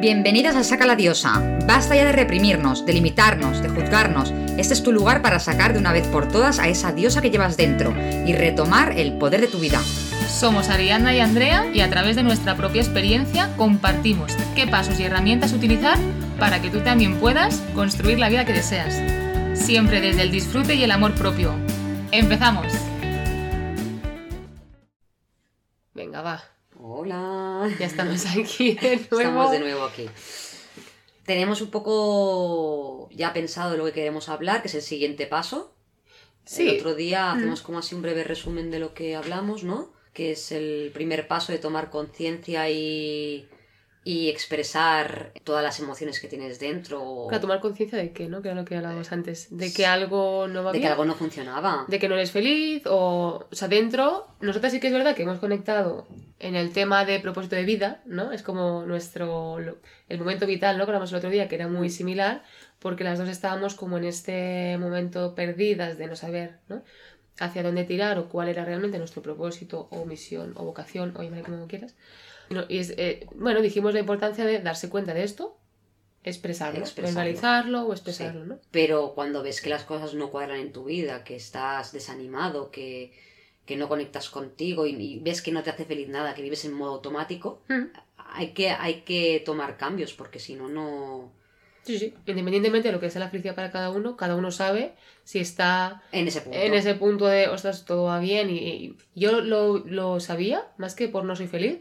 Bienvenidas a Saca la Diosa. Basta ya de reprimirnos, de limitarnos, de juzgarnos. Este es tu lugar para sacar de una vez por todas a esa diosa que llevas dentro y retomar el poder de tu vida. Somos Ariana y Andrea y a través de nuestra propia experiencia compartimos qué pasos y herramientas utilizar para que tú también puedas construir la vida que deseas. Siempre desde el disfrute y el amor propio. ¡Empezamos! Venga, va. Hola. Ya estamos aquí de nuevo. Estamos de nuevo aquí. Tenemos un poco ya pensado de lo que queremos hablar, que es el siguiente paso. Sí. El otro día Mm. hacemos como así un breve resumen de lo que hablamos, ¿no? Que es el primer paso de tomar conciencia y, y expresar todas las emociones que tienes dentro. Para tomar conciencia de que, ¿no? Que era lo que hablábamos antes. De que algo no va de bien. que algo no funcionaba. de que no eres feliz o, o sea, dentro, nosotras sí que es verdad que hemos conectado en el tema de propósito de vida, ¿no? Es como nuestro, el momento vital, ¿no? Que hablamos el otro día, que era muy similar, porque las dos estábamos como en este momento perdidas de no saber, ¿no? Hacia dónde tirar o cuál era realmente nuestro propósito o misión o vocación, o llámale como quieras. No, y es, eh, bueno, dijimos la importancia de darse cuenta de esto, expresarlo, verbalizarlo o expresarlo, Sí. ¿no? Pero cuando ves que las cosas no cuadran en tu vida, que estás desanimado, que, que no conectas contigo y, y ves que no te hace feliz nada, que vives en modo automático, Mm. hay que, hay que tomar cambios, porque si no, no... Sí, sí. Independientemente de lo que sea la felicidad para cada uno, cada uno sabe si está En ese punto. en ese punto de, ostras, todo va bien. Y, y yo lo, lo sabía, más que por no soy feliz,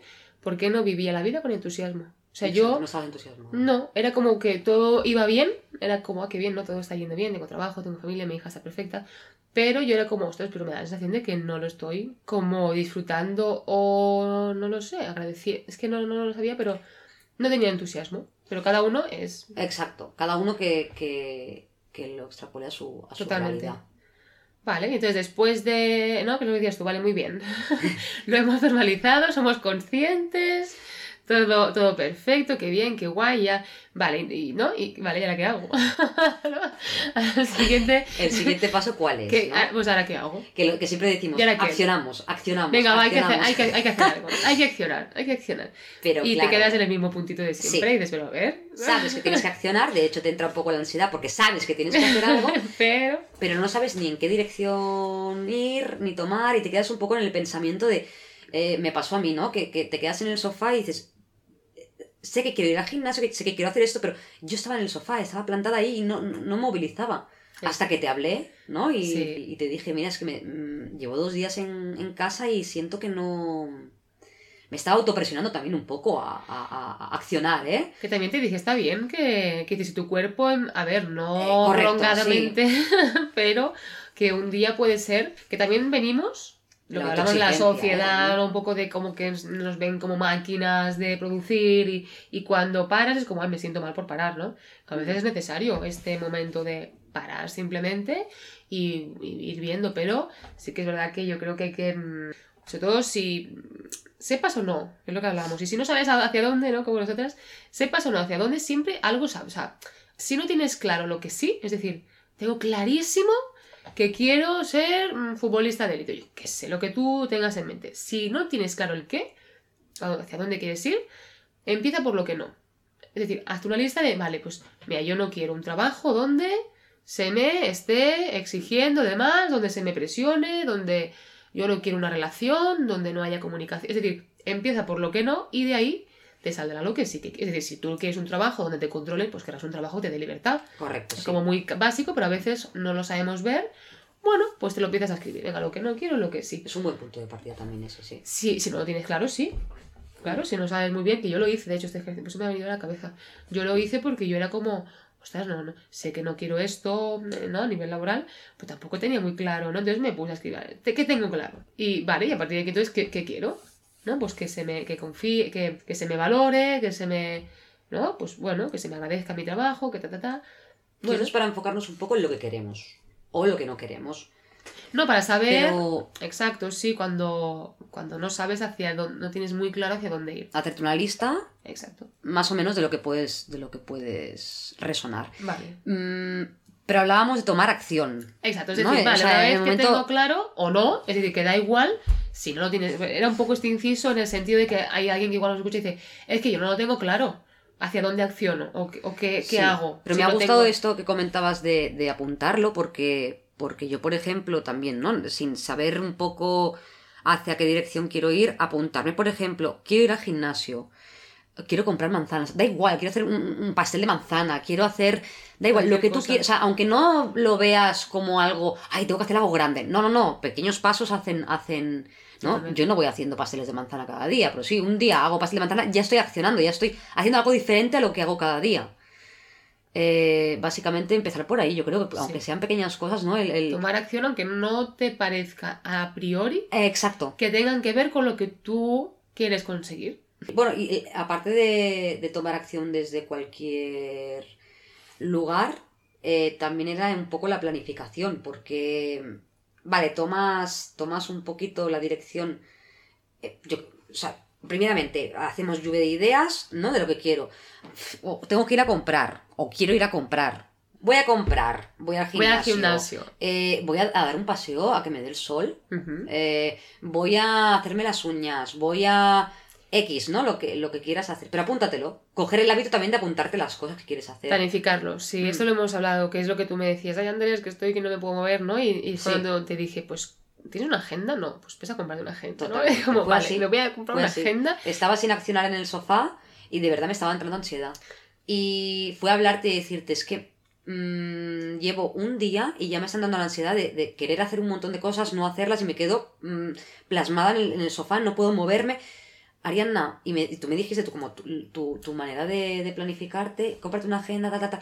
porque no vivía la vida con entusiasmo. O sea, Exacto, yo No estabas entusiasmado. no, era como que todo iba bien, era como, ah, qué bien, ¿no? Todo está yendo bien, tengo trabajo, tengo familia, mi hija está perfecta. Pero yo era como, ostras, pero me da la sensación de que no lo estoy como disfrutando o no lo sé, agradeciendo. Es que no, no lo sabía, pero no tenía entusiasmo. Pero cada uno es Exacto. Cada uno que, que, que lo extrapole a su, a su Totalmente. realidad. Vale, entonces después de... No, que lo decías tú, vale, muy bien. lo hemos normalizado, somos conscientes, todo, todo perfecto, qué bien, qué guay, ya... Vale, y, ¿no? Y vale, ¿y ahora qué hago? ¿No? Al siguiente... El siguiente paso, ¿cuál es? ah, Pues ahora qué hago. Que, lo, que siempre decimos, accionamos, accionamos. Venga, va, hay que, hacer, accionamos. hay, que, hay que hacer algo. Hay que accionar, hay que accionar. Pero y claro, te quedas en el mismo puntito de siempre Sí. y dices, pero a ver... sabes que tienes que accionar, de hecho te entra un poco la ansiedad porque sabes que tienes que hacer algo, pero... pero no sabes ni en qué dirección ir, ni tomar, y te quedas un poco en el pensamiento de, eh, me pasó a mí, ¿no? Que, que te quedas en el sofá y dices, sé que quiero ir al gimnasio, que sé que quiero hacer esto, pero yo estaba en el sofá, estaba plantada ahí y no, no, no movilizaba. Hasta que te hablé, ¿no? Y, Sí. y te dije, mira, es que me, mm, llevo dos días en, en casa y siento que no... Me estaba autopresionando también un poco a, a- a- accionar, ¿eh? Que también te dije, está bien que, que si tu cuerpo, em, a ver, Eh, no correcto, prolongadamente, pero que un día puede ser, que también venimos, lo que hablamos de la sociedad, ¿eh? un poco de como que nos ven como máquinas de producir y, y cuando paras es como, ay, me siento mal por parar, ¿no? Que a veces es necesario este momento de parar simplemente y, y ir viendo, pero sí que es verdad que yo creo que hay que, mm, sobre todo si sepas o no, es lo que hablábamos, y si no sabes hacia dónde, ¿no? Como nosotras, sepas o no hacia dónde, siempre algo sabes. O sea, si no tienes claro lo que sí, es decir, tengo clarísimo que quiero ser mm, futbolista de élite, yo qué sé, lo que tú tengas en mente. Si no tienes claro el qué, hacia dónde quieres ir, empieza por lo que no. Es decir, hazte una lista de, vale, pues mira, yo no quiero un trabajo donde se me esté exigiendo demás, donde se me presione, donde yo no quiero una relación, donde no haya comunicación. Es decir, empieza por lo que no y de ahí te saldrá lo que sí que Es decir, si tú quieres un trabajo donde te controlen, pues querrás un trabajo que te dé libertad. Correcto. Es sí. como muy básico, pero a veces no lo sabemos ver. Bueno, pues te lo empiezas a escribir. Venga, lo que no quiero, lo que sí. Es un buen punto de partida también ese, sí. Sí, si no lo tienes claro, sí. Claro, si no sabes muy bien, que yo lo hice, de hecho, este ejercicio pues me ha venido a la cabeza. Yo lo hice porque yo era como, ostras, no, no, sé que no quiero esto, eh, ¿no? A nivel laboral, pues tampoco tenía muy claro, ¿no? Entonces me puse a escribir, ¿qué tengo claro? Y vale, y a partir de aquí, entonces, ¿qué, qué quiero? ¿No? Pues que se me, que confíe, que, que se me valore, que se me, ¿no? Pues bueno, que se me agradezca mi trabajo, que ta, ta, ta. Bueno, es para enfocarnos un poco en lo que queremos o lo que no queremos. no, para saber... Pero Exacto, sí, cuando, cuando no sabes hacia dónde, no tienes muy claro hacia dónde ir. hacerte una lista Exacto. más o menos de lo que puedes, de lo que puedes resonar. Vale. Mm, pero hablábamos de tomar acción. Exacto, es ¿No? decir, O vale, sea, una vez que tengo claro o no, es decir, que da igual si no lo tienes. Era un poco este inciso en el sentido de que hay alguien que igual nos escucha y dice, es que yo no lo tengo claro. hacia dónde acciono o, qué- o qué, hago. Pero si me ha gustado tengo- esto que comentabas de, de apuntarlo porque, porque yo, por ejemplo, también, ¿no? Sin saber un poco hacia qué dirección quiero ir, apuntarme, por ejemplo, quiero ir al gimnasio, quiero comprar manzanas, da igual, quiero hacer un, un pastel de manzana, quiero hacer, da igual, lo que tú quieras, o sea, aunque no lo veas como algo, ay, tengo que hacer algo grande, no, no, no, pequeños pasos hacen, hacen, ¿no? Yo no voy haciendo pasteles de manzana cada día, pero sí, un día hago pastel de manzana, ya estoy accionando, ya estoy haciendo algo diferente a lo que hago cada día. Eh, básicamente empezar por ahí, yo creo que Sí. aunque sean pequeñas cosas, ¿no? El, el- Tomar acción aunque no te parezca a priori Eh, exacto. que tengan que ver con lo que tú quieres conseguir. Bueno, y eh, aparte de, de tomar acción desde cualquier lugar, eh, también era un poco la planificación, porque, vale, tomas, tomas un poquito la dirección, eh, yo, o sea, primeramente, hacemos lluvia de ideas, ¿no? De lo que quiero. O tengo que ir a comprar, o quiero ir a comprar. Voy a comprar, voy al Voy gimnasio. al gimnasio. eh, voy a, a dar un paseo a que me dé el sol. Eh, voy a hacerme las uñas, voy a X, ¿no? Lo que, lo que quieras hacer. Pero apúntatelo. Coger el hábito también de apuntarte las cosas que quieres hacer. Planificarlo, sí, Mm. esto lo hemos hablado, que es lo que tú me decías, ay Andrés, que estoy, que no me puedo mover, ¿no? Y, y Sí. cuando te dije, pues, ¿tienes una agenda? No, pues ves a comprarte una agenda, ¿no? Como, Fue vale, así. me voy a comprar Fue una así. agenda. Estaba sin accionar en el sofá y de verdad me estaba entrando ansiedad. Y fue a hablarte y decirte, es que mm, llevo un día y ya me están dando la ansiedad de, de querer hacer un montón de cosas, no hacerlas y me quedo mm, plasmada en el, en el sofá, no puedo moverme. Arianna, y, me- y tú me dijiste tú, como tu, tu- tu manera de, de planificarte, cómprate una agenda, ta, ta, ta.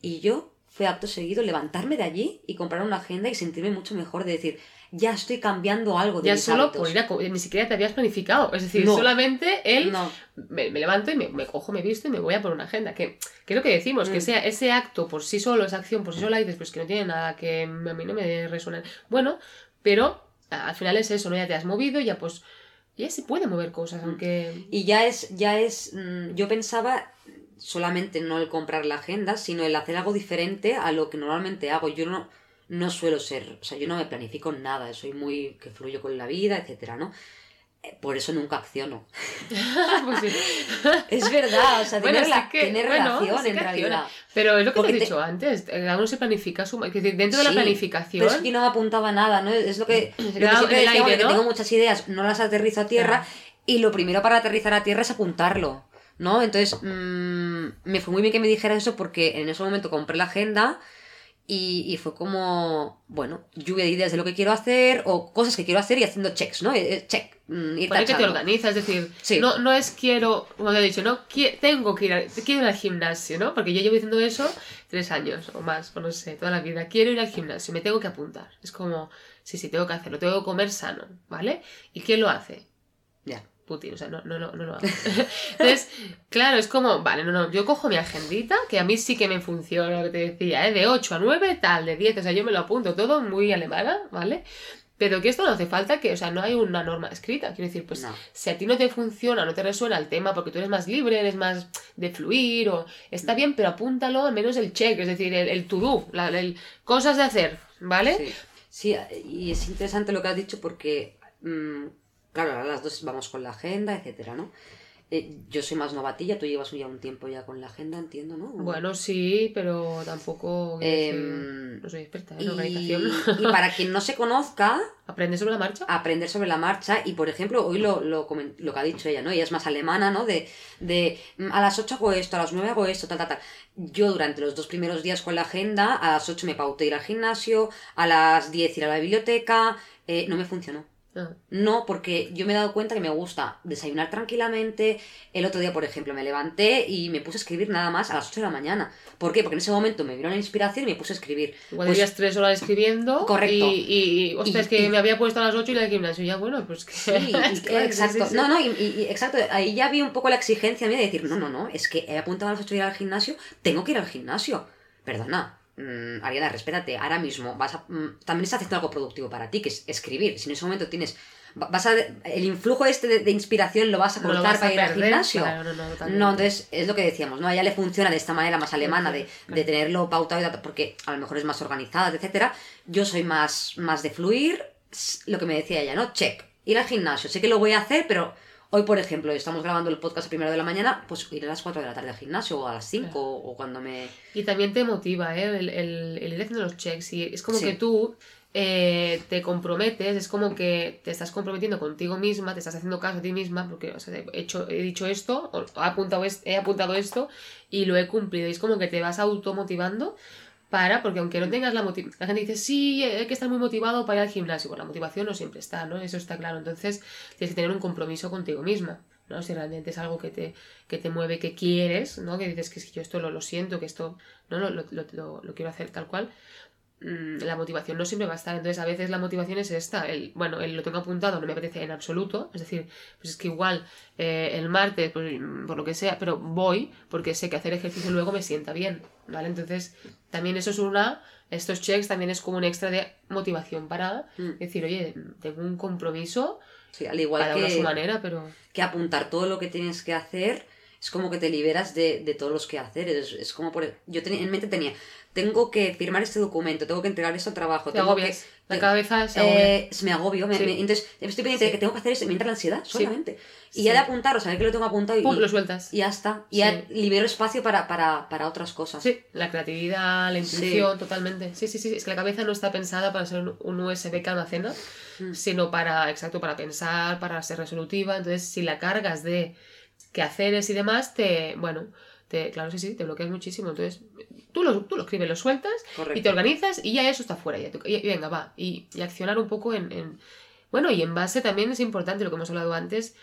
Y yo fue acto seguido levantarme de allí y comprar una agenda y sentirme mucho mejor de decir, ya estoy cambiando algo de Ya mis solo hábitos". por ir a... Ni siquiera te habías planificado, es decir, No. solamente él No, me, me levanto y me, me cojo, me visto y me voy a por una agenda. Que, que es lo que decimos, que Mm. sea ese acto por sí solo, esa acción por sí sola, y dices, pues que no tiene nada que a mí no me resuena. Bueno, pero al final es eso, ¿no? Ya te has movido, ya pues. Ya se puede mover cosas, Mm. aunque. Y ya es, ya es, mm, yo pensaba solamente no el comprar la agenda, sino el hacer algo diferente a lo que normalmente hago. Yo no, no suelo ser, o sea, yo no me planifico nada, soy muy que fluyo con la vida, etcétera, ¿no? Eh, Por eso nunca acciono. pues sí. Es verdad, o sea, Bueno, que- relación sí en realidad. Pero es lo que te he te- dicho antes, cada uno se planifica su. Dentro de la planificación. Pero es que no me apuntaba nada, ¿no? Es lo que, lo que quedaba siempre decía, aire, que ¿no? tengo muchas ideas, no las aterrizo a tierra, y lo primero para aterrizar a tierra es apuntarlo, ¿no? Entonces, mm, me fue muy bien que me dijera eso porque en ese momento compré la agenda y, y fue como, bueno, lluvia de ideas de lo que quiero hacer o cosas que quiero hacer y haciendo checks, ¿no? Eh, eh, Check, mm, ir Pone que te tachando. organiza, es decir, Sí. no, no es quiero, como te he dicho, no qui- tengo que ir, quiero ir al gimnasio, ¿no? Porque yo llevo diciendo eso tres años o más, o no sé, toda la vida. Quiero ir al gimnasio, me tengo que apuntar. Es como, sí, sí, tengo que hacerlo, tengo que comer sano, ¿vale? ¿Y quién lo hace? Ya. Putin, o sea, no, no, no, no lo hago. Entonces, claro, es como, vale, no, no, yo cojo mi agendita, que a mí sí que me funciona lo que te decía, ¿eh? De 8 a 9, tal, de 10, o sea, yo me lo apunto todo muy alemana, ¿vale? Pero que esto no hace falta que, o sea, no hay una norma escrita. Quiero decir, pues No. si a ti no te funciona, no te resuena el tema porque tú eres más libre, eres más de fluir, o está bien, pero apúntalo al menos el check, es decir, el, el to-do, la- el- cosas de hacer, ¿vale? Sí. Sí, y es interesante lo que has dicho porque, mm, claro, ahora las dos vamos con la agenda, etcétera, ¿no? Eh, yo soy más novatilla, tú llevas ya un tiempo ya con la agenda, entiendo, ¿no? Bueno, sí, pero tampoco decir, Em, no soy experta en Y, organización. y para quien no se conozca, ¿Aprendes sobre la marcha? aprender sobre la marcha y por ejemplo hoy lo, lo, lo que ha dicho ella, ¿no? Ella es más alemana, ¿no? De, de mm, a las 8 hago esto, a las 9 hago esto, tal, tal, tal. Yo durante los dos primeros días con la agenda, a las 8 me pauté ir al gimnasio, a las 10 ir a la biblioteca, eh, no me funcionó. Ah, No, porque yo me he dado cuenta que me gusta desayunar tranquilamente. El otro día, por ejemplo, me levanté y me puse a escribir nada más a las 8 de la mañana. ¿Por qué? Porque en ese momento me vino la inspiración y me puse a escribir. Igual Pues- tres horas escribiendo. Correcto. Y, y, y, ostras, Y- que me había puesto a las 8 y la gimnasio. Ya, bueno, pues que. Sí, exacto. No, no, y- exacto. Ahí ya vi un poco la exigencia mía de decir, no, no, no, es que he apuntado a las 8 de ir al gimnasio, tengo que ir al gimnasio. Perdona, mm, Ariana, respétate, ahora mismo vas a, mm, también estás haciendo algo productivo para ti, que es escribir. Si en ese momento tienes, va- vas a, el influjo este de, de inspiración lo vas a No cortar a para ir al gimnasio. claro, no, no, entonces es lo que decíamos, ¿no? A ella le funciona de esta manera más alemana, de, Claro. de tenerlo pautado porque a lo mejor es más organizada, etcétera. Yo soy más, más de fluir, lo que me decía ella, ¿no? Check. Ir al gimnasio, sé que lo voy a hacer, pero Hoy, por ejemplo, estamos grabando el podcast a primera de la mañana, pues iré a las 4 de la tarde al gimnasio o a las 5 o cuando me... Y también te motiva, ¿eh? El, el, el ir haciendo los checks. Y es como Sí. que tú eh, te comprometes, es como que te estás comprometiendo contigo misma, te estás haciendo caso a ti misma, porque o sea, he, hecho, he dicho esto, o he apuntado, he apuntado esto y lo he cumplido. Y es como que te vas automotivando para, porque aunque no tengas la motivación, la gente dice, sí, hay que estar muy motivado para ir al gimnasio, pues la motivación no siempre está, ¿no? Eso está claro. Entonces tienes que tener un compromiso contigo misma. ¿no? Si realmente es algo que te, que te mueve, que quieres, ¿no? Que dices que que yo esto lo, lo siento, que esto no lo- lo quiero hacer tal cual. Mm, La motivación no siempre va a estar. Entonces, a veces la motivación es esta. El, bueno, el, lo tengo apuntado, no me apetece en absoluto. Es decir, pues es que igual eh, el martes, pues, mm, por lo que sea, pero voy porque sé que hacer ejercicio luego me sienta bien. ¿Vale? Entonces, también eso es una. Estos checks también es como un extra de motivación para Mm. decir, oye, tengo un compromiso, Sí, al igual cada uno a su que, manera, pero. que apuntar todo lo que tienes que hacer es como que te liberas de, de todos los quehaceres. Es, es como por... Yo tenía, en mente tenía, tengo que firmar este documento, tengo que entregar esto al trabajo, Te tengo agobias. que... La cabeza se agobia. Eh, me agobio, me- Sí. me- entonces estoy pendiente Sí. de que tengo que hacer esto, me entra la ansiedad solamente. Y ya de apuntar, o saber que lo tengo apuntado y, Pum, lo sueltas. y ya está. Y ya libero espacio para, para, para otras cosas. Sí, la creatividad, la intuición, totalmente. Sí, sí, sí. Es que la cabeza no está pensada para ser un- un USB que almacena, Mm. sino para, exacto, para pensar, para ser resolutiva. Entonces, si la cargas de quehaceres y demás, te, bueno, te, claro, sí, sí, te bloqueas muchísimo. Entonces, tú lo, tú lo escribes, lo sueltas Correcto. y te organizas y ya eso está fuera. Ya, y, y venga, va. Y, y accionar un poco en, en- Bueno, y en base también es importante lo que hemos hablado antes,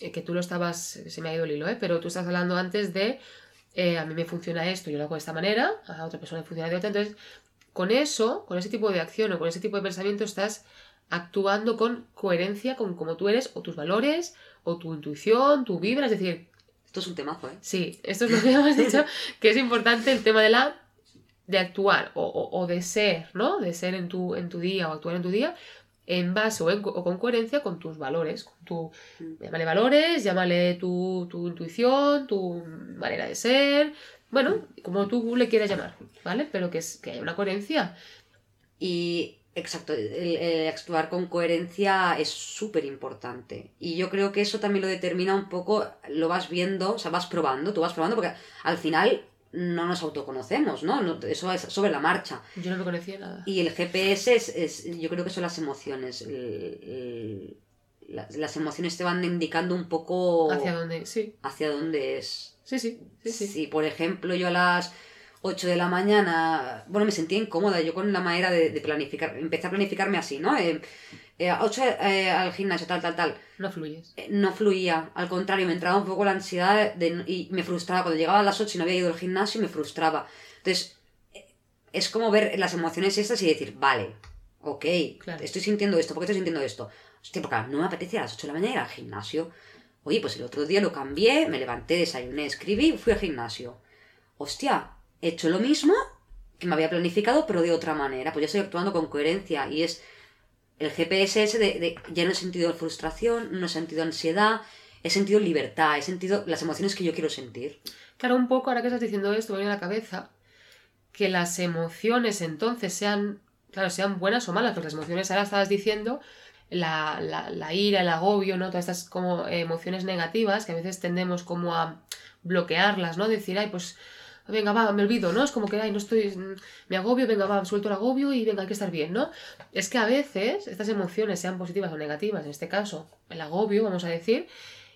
eh, que tú lo estabas, se me ha ido el hilo, ¿eh? pero tú estás hablando antes de, eh, a mí me funciona esto, yo lo hago de esta manera, a otra persona le funciona de otra, entonces, con eso, con ese tipo de acción o con ese tipo de pensamiento, estás actuando con coherencia con cómo tú eres, o tus valores, o tu intuición, tu vibra, es decir, Esto es un temazo, ¿eh? Sí, esto es lo que hemos dicho, que es importante el tema de la de actuar o, o- o de ser, ¿no? De ser en tu, en tu día o actuar en tu día en base o, en co- o con coherencia con tus valores, con tu, Mm. llámale valores, llámale tu, tu intuición, tu manera de ser, bueno, como tú le quieras llamar, ¿vale? Pero que, es, que haya una coherencia. Y exacto, el, el actuar con coherencia es súper importante. Y yo creo que eso también lo determina un poco, lo vas viendo, o sea, vas probando, tú vas probando, porque al final no nos autoconocemos, ¿no? No- eso es sobre la marcha. Yo no me conocía nada. Y el GPS es, es- yo creo que son las emociones. el- el- las, las emociones te van indicando un poco ¿Hacia dónde? Sí, hacia dónde es. sí, sí, sí, sí. Si, por ejemplo, yo a las 8 de la mañana, bueno, me sentía incómoda yo con la manera de, de planificar, empecé a planificarme así, ¿no? Eh, eh, a 8 eh, al gimnasio, tal, tal, tal. No fluyes. Eh, no fluía, al contrario, me entraba un poco la ansiedad de- y me frustraba. Cuando llegaba a las 8 y no había ido al gimnasio, me frustraba. Entonces, eh, es como ver las emociones estas y decir, vale, ok, Claro. estoy sintiendo esto, ¿por qué estoy sintiendo esto? Hostia, porque no me apetece a las 8 de la mañana ir al gimnasio. Oye, pues el otro día lo cambié, me levanté, desayuné, escribí, fui al gimnasio. Hostia, he hecho lo mismo que me había planificado, pero de otra manera. Pues ya estoy actuando con coherencia y es el GPS ese de, de- ya no he sentido frustración, no he sentido ansiedad, he sentido libertad, he sentido las emociones que yo quiero sentir. Claro, un poco, ahora que estás diciendo esto, me viene a la cabeza que las emociones entonces sean, claro, sean buenas o malas, porque las emociones ahora estabas diciendo, la, la, ira, el agobio, ¿no? Todas estas como emociones negativas que a veces tendemos como a bloquearlas, ¿no? Decir, ay, pues, venga, va, me olvido, ¿no? Es como que, ay, no estoy, mm, me agobio, venga, va, suelto el agobio y venga, hay que estar bien, ¿no? Es que a veces estas emociones, sean positivas o negativas, en este caso, el agobio, vamos a decir,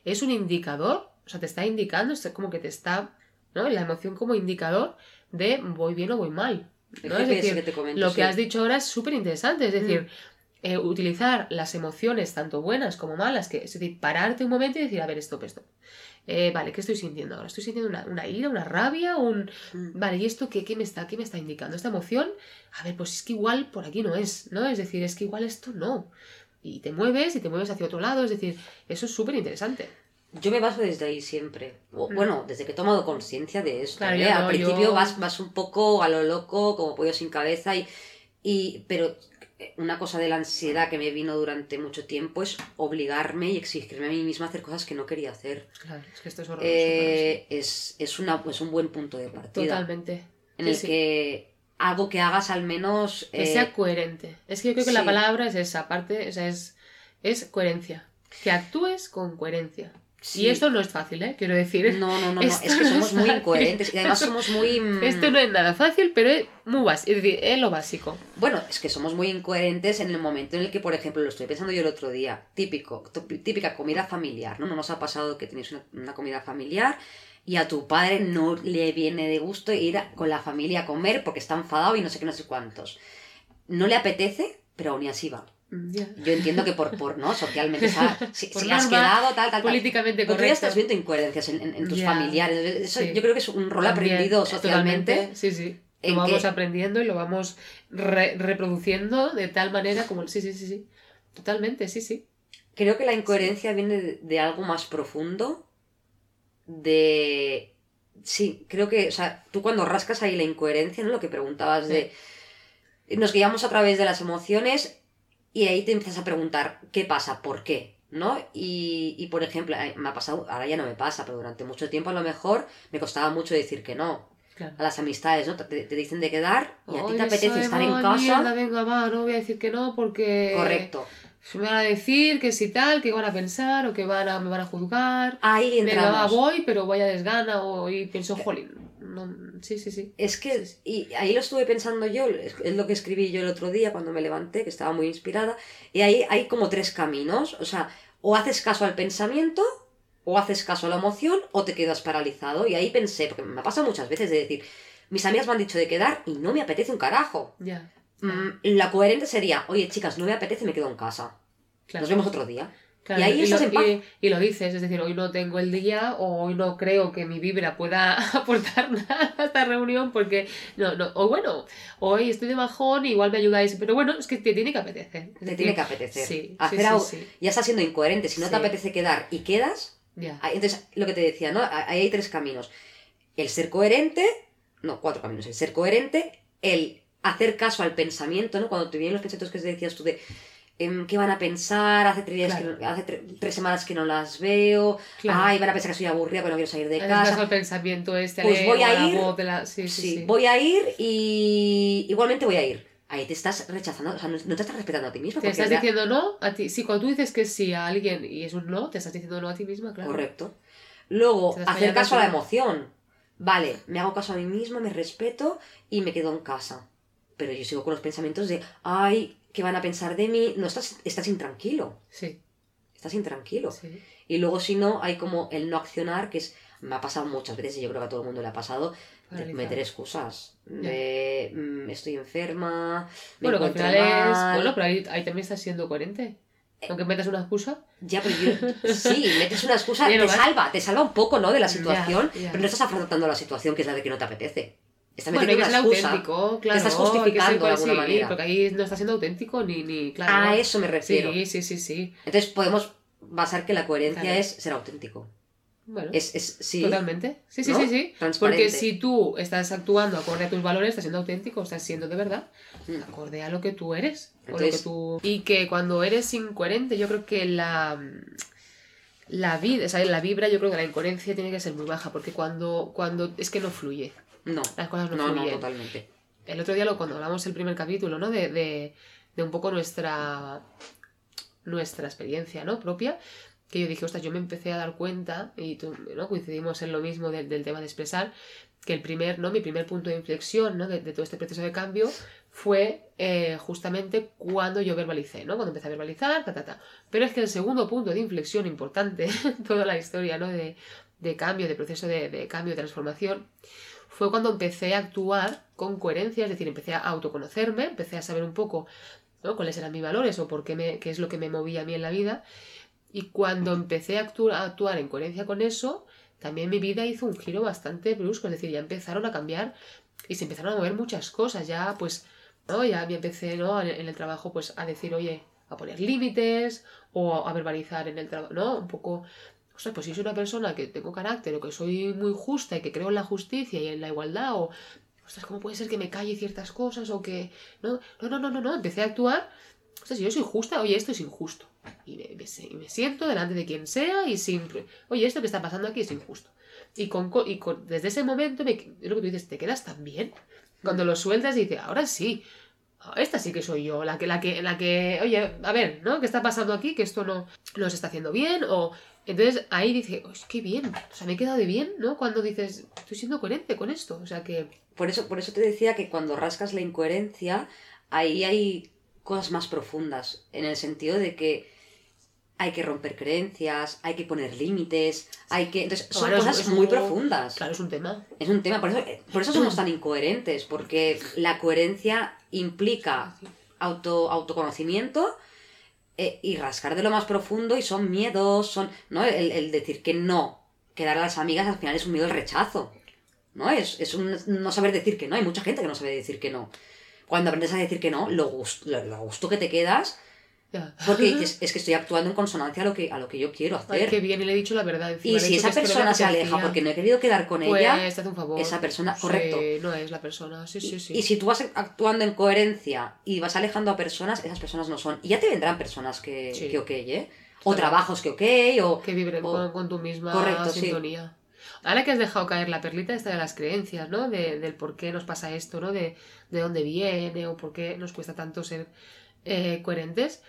es un indicador, o sea, te está indicando, es como que te está, ¿no? La emoción como indicador de voy bien o voy mal. Es decir, que te comento, lo sí. que has dicho ahora es súper interesante, es decir, eh, utilizar las emociones tanto buenas como malas, que es decir, pararte un momento y decir, a ver, stop, stop. Eh, vale, ¿qué estoy sintiendo ahora? ¿Estoy sintiendo una, una ira, una rabia? Un... Mm. Vale, ¿y esto qué, qué me está, qué me está indicando? ¿Esta emoción? A ver, pues es que igual por aquí no es, ¿no? Es decir, es que igual esto no. Y te mueves y te mueves hacia otro lado, es decir, eso es súper interesante. Yo me baso desde ahí siempre. Mm. Bueno, desde que he tomado conciencia de esto. Claro, ¿eh? Al principio yo- vas, vas un poco a lo loco, como pollo sin cabeza, y, y pero una cosa de la ansiedad que me vino durante mucho tiempo es obligarme y exigirme a mí misma a hacer cosas que no quería hacer. Claro, es que esto es horroroso. Eh, es, es, una, un buen punto de partida. Totalmente. En Sí, el sí. que algo que hagas al menos... Que eh, sea coherente. Es que yo creo que la palabra es esa, aparte, o sea, es, es coherencia. Que actúes con coherencia. Sí. Y esto no es fácil, ¿eh? Quiero decir. No, no, no, Es que somos muy incoherentes y además somos muy. mm, Esto no es nada fácil, pero es muy básico. Es decir, es lo básico. Bueno, es que somos muy incoherentes en el momento en el que, por ejemplo, lo estoy pensando yo el otro día, típico, típica comida familiar, ¿no? ¿No nos ha pasado que tenéis una, una comida familiar y a tu padre no le viene de gusto ir a- con la familia a comer porque está enfadado y no sé qué, no sé cuántos? No le apetece, pero aún así va. Mm. Yo entiendo que por, por ¿no? Socialmente, sa- si, Por si has quedado, tal, tal, tal. Políticamente Pero tú ya estás viendo incoherencias en, en- en tus familiares. Eso sí. yo creo que es un rol También, aprendido eh, socialmente. totalmente, Sí, sí. Lo vamos que- aprendiendo y lo vamos re- reproduciendo de tal manera como. Sí, sí, sí, sí. Totalmente, sí, sí. Creo que la incoherencia viene de, de algo más profundo. De. Sí, creo que. O sea, tú cuando rascas ahí la incoherencia, ¿no? Lo que preguntabas de. Nos guiamos a través de las emociones y ahí te empiezas a preguntar qué pasa, por qué, ¿no? Y, y, por ejemplo, me ha pasado, ahora ya no me pasa, pero durante mucho tiempo a lo mejor me costaba mucho decir que no Claro. a las amistades, ¿no? Te, te dicen de quedar y a ti te apetece estar en casa. mierda, venga, va, no voy a decir que no porque. Correcto. Me van a decir que si tal, que van a pensar o que van a, me van a juzgar. Ahí Venga, va, entramos. voy, pero vaya desgana o y pienso, jolín. No, sí, sí, sí. Es que, y ahí lo estuve pensando yo, es lo que escribí yo el otro día cuando me levanté, que estaba muy inspirada, y ahí hay como tres caminos, o sea, o haces caso al pensamiento, o haces caso a la emoción, o te quedas paralizado, y ahí pensé, porque me ha pasado muchas veces de decir, mis amigas me han dicho de quedar y no me apetece un carajo. Ya. Mm, la coherente sería, oye chicas, no me apetece, me quedo en casa, Claro. nos vemos otro día. Claro, y ahí estás lo, en paz. y- y lo dices, es decir, hoy no tengo el día o hoy no creo que mi vibra pueda aportar nada a esta reunión porque no, no, o bueno, hoy estoy de bajón, igual me ayudáis, pero bueno, es que te tiene que apetecer. Te tiene que apetecer. Sí, Hacer sí, algo- sí, Ya estás siendo incoherente, si no te apetece quedar y quedas, ya. Entonces, lo que te decía, ¿no? Ahí hay tres caminos. El ser coherente, no, cuatro caminos. El ser coherente, el hacer caso al pensamiento, ¿no? Cuando te vienen los pensamientos que decías tú de qué van a pensar, hace tres, días Claro. que hace tre- tres semanas que no las veo, Claro. ay, van a pensar que soy aburrida, pero no quiero salir de casa. al pensamiento este, Pues voy a la ir- la- Sí, sí, Sí, sí. voy a ir y igualmente voy a ir. Ahí te estás rechazando, o sea, no, te estás respetando a ti mismo. Te estás diciendo no a ti. Sí, cuando tú dices que sí a alguien y es un no, te estás diciendo no a ti misma, claro. Correcto. Luego, hacer caso a la emoción. Vale, me hago caso a mí mismo, me respeto y me quedo en casa. Pero yo sigo con los pensamientos de, ay, ¿qué van a pensar de mí? No, estás, estás intranquilo. Sí, Estás intranquilo. sí. Y luego, si no, hay como el no accionar, que es. Me ha pasado muchas veces y yo creo que a todo el mundo le ha pasado. De meter excusas. De mm, estoy enferma. Me Bueno, que al encuentro es. Bueno, pero ahí, ahí también estás siendo coherente. Aunque metas una excusa. Ya, pero yo. Sí, metes una excusa, te salva, te salva un poco, ¿no? De la Ya, situación, ya. pero no estás afrontando la situación que es la de que no te apetece. Estás Bueno, hay que ser auténtico, claro. estás que ser justificando de alguna sí, manera. Porque ahí no estás siendo auténtico ni. ni claro. A eso me refiero. Sí, sí, sí, sí. Entonces podemos basar que la coherencia Claro. es ser auténtico. Bueno, Es, es sí. totalmente. Sí, sí, ¿no? sí, sí. Porque si tú estás actuando acorde a tus valores, estás siendo auténtico, estás siendo de verdad Mm. acorde a lo que tú eres. o lo Entonces- que tú... Y que cuando eres incoherente, yo creo que la, la vida, o sea, la vibra, yo creo que la incoherencia tiene que ser muy baja, porque cuando, cuando es que no fluye, No, las cosas no, no, totalmente. El otro día, lo, cuando hablamos el primer capítulo, ¿no? De, de, de un poco nuestra, nuestra experiencia, ¿no? Propia, que yo dije, ostras, yo me empecé a dar cuenta, y tú, ¿no? Coincidimos en lo mismo del, del tema de expresar, que el primer, ¿no? Mi primer punto de inflexión, ¿no? De, de todo este proceso de cambio fue eh, justamente cuando yo verbalicé, ¿no? Cuando empecé a verbalizar, ta, ta, ta. Pero es que el segundo punto de inflexión importante en toda la historia, ¿no? De, de cambio, de proceso de, de cambio, de transformación, fue cuando empecé a actuar con coherencia, es decir, empecé a autoconocerme, empecé a saber un poco cuáles eran mis valores o por qué, me, es lo que me movía a mí en la vida. Y cuando empecé a actuar, en coherencia con eso, también mi vida hizo un giro bastante brusco, es decir, ya empezaron a cambiar y se empezaron a mover muchas cosas, ya pues, ¿no? Ya me empecé, en el trabajo, pues a decir, oye, a poner límites o a verbalizar en el trabajo, ¿no? Un poco, ostras, pues si soy una persona que tengo carácter o que soy muy justa y que creo en la justicia y en la igualdad o, ostras, ¿cómo puede ser que me calle ciertas cosas o que, no, no, no, no, no, no, empecé a actuar, ostras, si yo soy justa, oye, esto es injusto. Y me, me se- y me siento delante de quien sea y sin, oye, esto que está pasando aquí es injusto. Y, con, co- y con- desde ese momento, me, es lo que tú dices, te quedas tan bien. Cuando lo sueltas, dices, ahora sí, "Ah, esta sí que soy yo, la que, la que, la que, oye, a ver, ¿no? ¿Qué está pasando aquí? Que esto no, no se está haciendo bien, o... Entonces ahí dice, "Oh, es bien, o sea, me he quedado de bien, ¿no? Cuando dices, estoy siendo coherente con esto, o sea que... Por eso, por eso te decía que cuando rascas la incoherencia, ahí hay cosas más profundas, en el sentido de que hay que romper creencias, hay que poner límites, hay que... Entonces, son Claro, cosas es muy un- profundas. Claro, es un tema. Es un tema, por eso, eh, por eso somos tan incoherentes, porque la coherencia implica auto, autoconocimiento eh, y rascar de lo más profundo y son miedos, son, ¿no? El, el decir que no, quedar a las amigas al final es un miedo al rechazo, ¿no? Es, es un no saber decir que no, hay mucha gente que no sabe decir que no. Cuando aprendes a decir que no, lo gusto, lo, lo gusto que te quedas, Ya. porque dices, es que estoy actuando en consonancia a lo que, a lo que yo quiero Ay, hacer. qué bien, y le he dicho la verdad. encima, y si esa persona se aleja porque no he querido quedar con pues, ella, un favor. esa persona- Sí, correcto. no es la persona, sí, sí, sí. Y si tú vas actuando en coherencia y vas alejando a personas, esas personas no son. Y ya te vendrán personas que, Sí. que ok, ¿eh? O Claro. trabajos que ok, o... que vibren o- con, con tu misma Correcto, sí. sintonía. Ahora que has dejado caer la perlita esta de las creencias, ¿no? De- del por qué nos pasa esto, ¿no? De, de dónde viene o por qué nos cuesta tanto ser eh, coherentes.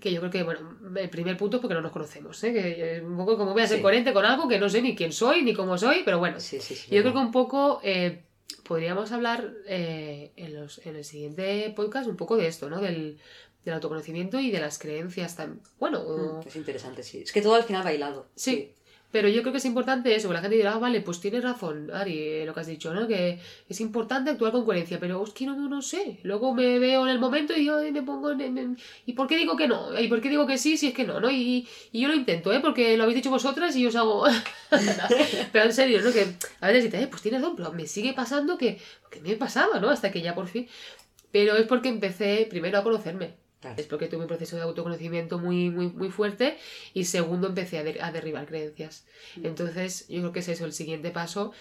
Que yo creo que, bueno, el primer punto es porque no nos conocemos, ¿eh? Que es un poco como voy a ser Sí. coherente con algo que no sé ni quién soy ni cómo soy, pero bueno. Sí, sí, sí. Yo creo que un poco eh, podríamos hablar eh, en, los, en el siguiente podcast un poco de esto, ¿no? Del, del autoconocimiento y de las creencias también. Bueno, o- Mm, Es interesante, sí. Es que todo al final bailado. Sí. Pero yo creo que es importante eso, que la gente dirá, ah, vale, pues tienes razón, Ari, eh, lo que has dicho, ¿no? Que es importante actuar con coherencia, pero es que no, no sé. Luego me veo en el momento y yo me pongo en, en- ¿Y por qué digo que no? ¿Y por qué digo que sí si es que no? ¿no? Y, y yo lo intento, ¿eh? Porque lo habéis dicho vosotras y yo os hago... pero en serio, ¿no? Que a veces dices, eh, pues tienes razón, pero me sigue pasando que... Que me pasaba, ¿no? Hasta que ya por fin... Pero es porque empecé primero a conocerme. Es porque tuve un proceso de autoconocimiento muy, muy, muy fuerte y segundo empecé a, der- a derribar creencias. Mm. Entonces, yo creo que es eso, el siguiente paso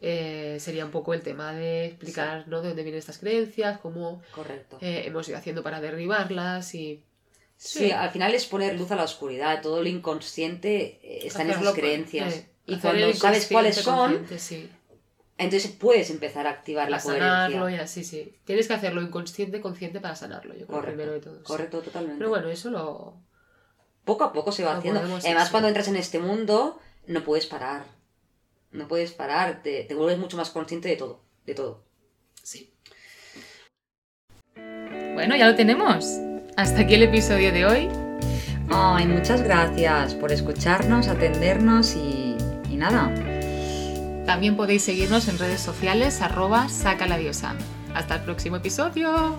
eh, sería un poco el tema de explicar ¿no? de dónde vienen estas creencias, cómo Correcto. eh, hemos ido haciendo para derribarlas y... Sí, sí. al final es poner luz a la oscuridad. Todo lo inconsciente eh, está en esas con- creencias. eh, y cuando sabes cuáles son, sí. Entonces puedes empezar a activar Para la sanarlo, coherencia. ya, sí, sí. Tienes que hacerlo inconsciente, consciente para sanarlo, yo creo, Correcto. primero de todo. sí. Correcto, totalmente. Pero bueno, eso lo... poco a poco se va Lo haciendo. Además, hacer. cuando entras en este mundo, no puedes parar. No puedes parar, te, te vuelves mucho más consciente de todo. De todo. Sí. Bueno, ya lo tenemos. Hasta aquí el episodio de hoy. Ay, muchas gracias por escucharnos, atendernos y, y nada. También podéis seguirnos en redes sociales arroba saca la diosa. Hasta el próximo episodio.